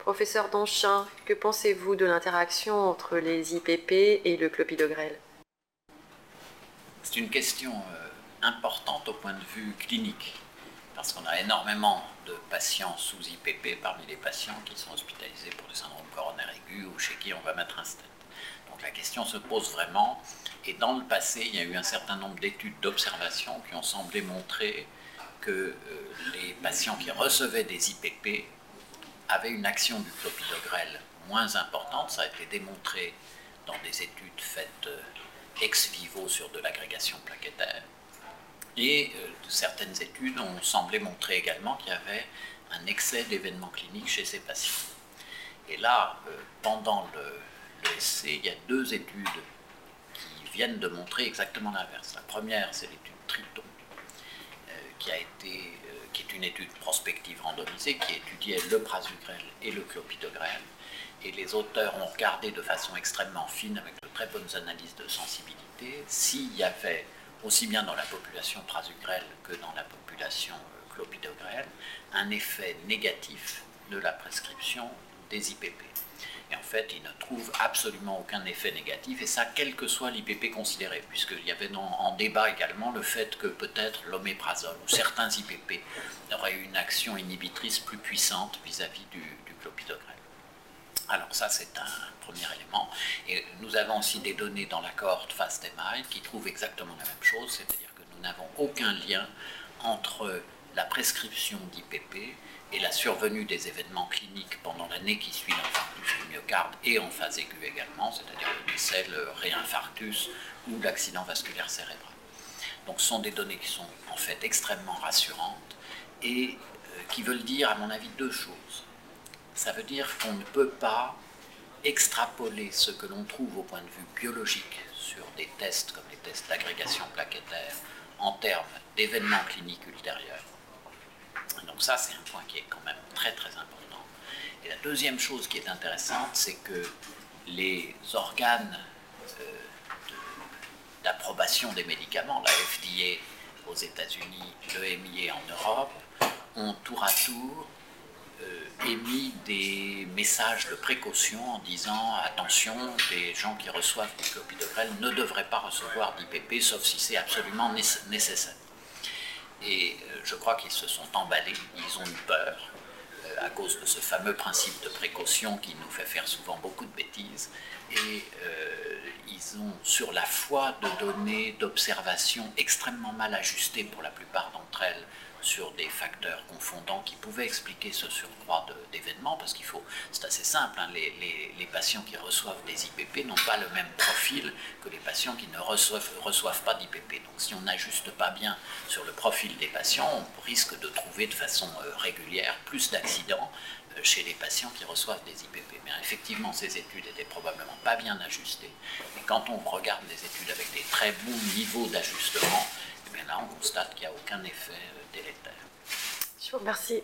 Professeur Donchin, que pensez-vous de l'interaction entre les IPP et le clopidogrel? C'est une question euh, importante au point de vue clinique, parce qu'on a énormément de patients sous IPP parmi les patients qui sont hospitalisés pour des syndromes coronaires aigus ou chez qui on va mettre un stent. Donc la question se pose vraiment, et dans le passé, il y a eu un certain nombre d'études d'observation qui ont semblé montrer que euh, les patients qui recevaient des IPP avait une action du clopidogrel moins importante. Ça a été démontré dans des études faites euh, ex vivo sur de l'agrégation plaquettaire. Et euh, certaines études ont semblé montrer également qu'il y avait un excès d'événements cliniques chez ces patients. Et là, euh, pendant le, l'essai, il y a deux études qui viennent de montrer exactement l'inverse. La première, c'est l'étude Triton, qui a été une étude prospective randomisée qui étudiait le prasugrel et le clopidogrel. Et les auteurs ont regardé de façon extrêmement fine, avec de très bonnes analyses de sensibilité, s'il y avait, aussi bien dans la population prasugrel que dans la population euh, clopidogrel, un effet négatif de la prescription des IPP. Et en fait, il ne trouve absolument aucun effet négatif, et ça, quel que soit l'IPP considéré, puisqu'il y avait en débat également le fait que peut-être l'oméprazole ou certains IPP auraient une action inhibitrice plus puissante vis-à-vis du, du clopidogrel. Alors ça, c'est un premier élément. Et nous avons aussi des données dans la cohorte FAST-MI qui trouvent exactement la même chose, c'est-à-dire que nous n'avons aucun lien entre la prescription d'IPP et la survenue des événements cliniques pendant l'année qui suit l'infarctus du myocarde et en phase aiguë également, c'est-à-dire le décès, le réinfarctus ou l'accident vasculaire cérébral. Donc ce sont des données qui sont en fait extrêmement rassurantes et euh, qui veulent dire, à mon avis, deux choses. Ça veut dire qu'on ne peut pas extrapoler ce que l'on trouve au point de vue biologique sur des tests comme les tests d'agrégation plaquettaire en termes d'événements cliniques ultérieurs donc ça, c'est un point qui est quand même très très important. Et la deuxième chose qui est intéressante, c'est que les organes euh, d'approbation des médicaments, la FDA aux États-Unis, l'EMIA en Europe, ont tour à tour euh, émis des messages de précaution en disant attention, les gens qui reçoivent du clopidogrel ne devraient pas recevoir d'IPP sauf si c'est absolument nécessaire. Et euh, je crois qu'ils se sont emballés, ils ont eu peur euh, à cause de ce fameux principe de précaution qui nous fait faire souvent beaucoup de bêtises. Et euh, ils ont, sur la foi de données d'observation extrêmement mal ajustées pour la plupart d'entre elles, sur des facteurs confondants qui pouvaient expliquer ce surcroît d'événements, parce qu'il faut, c'est assez simple, hein, les, patients qui reçoivent des IPP n'ont pas le même profil que les patients qui ne reçoivent, reçoivent pas d'IPP. Donc si on n'ajuste pas bien sur le profil des patients, on risque de trouver de façon euh, régulière plus d'accidents euh, chez les patients qui reçoivent des IPP. Mais effectivement, ces études étaient probablement pas bien ajustées. Et quand on regarde des études avec des très bons niveaux d'ajustement, eh là, on constate qu'il n'y a aucun effet euh, délétère. Je vous remercie.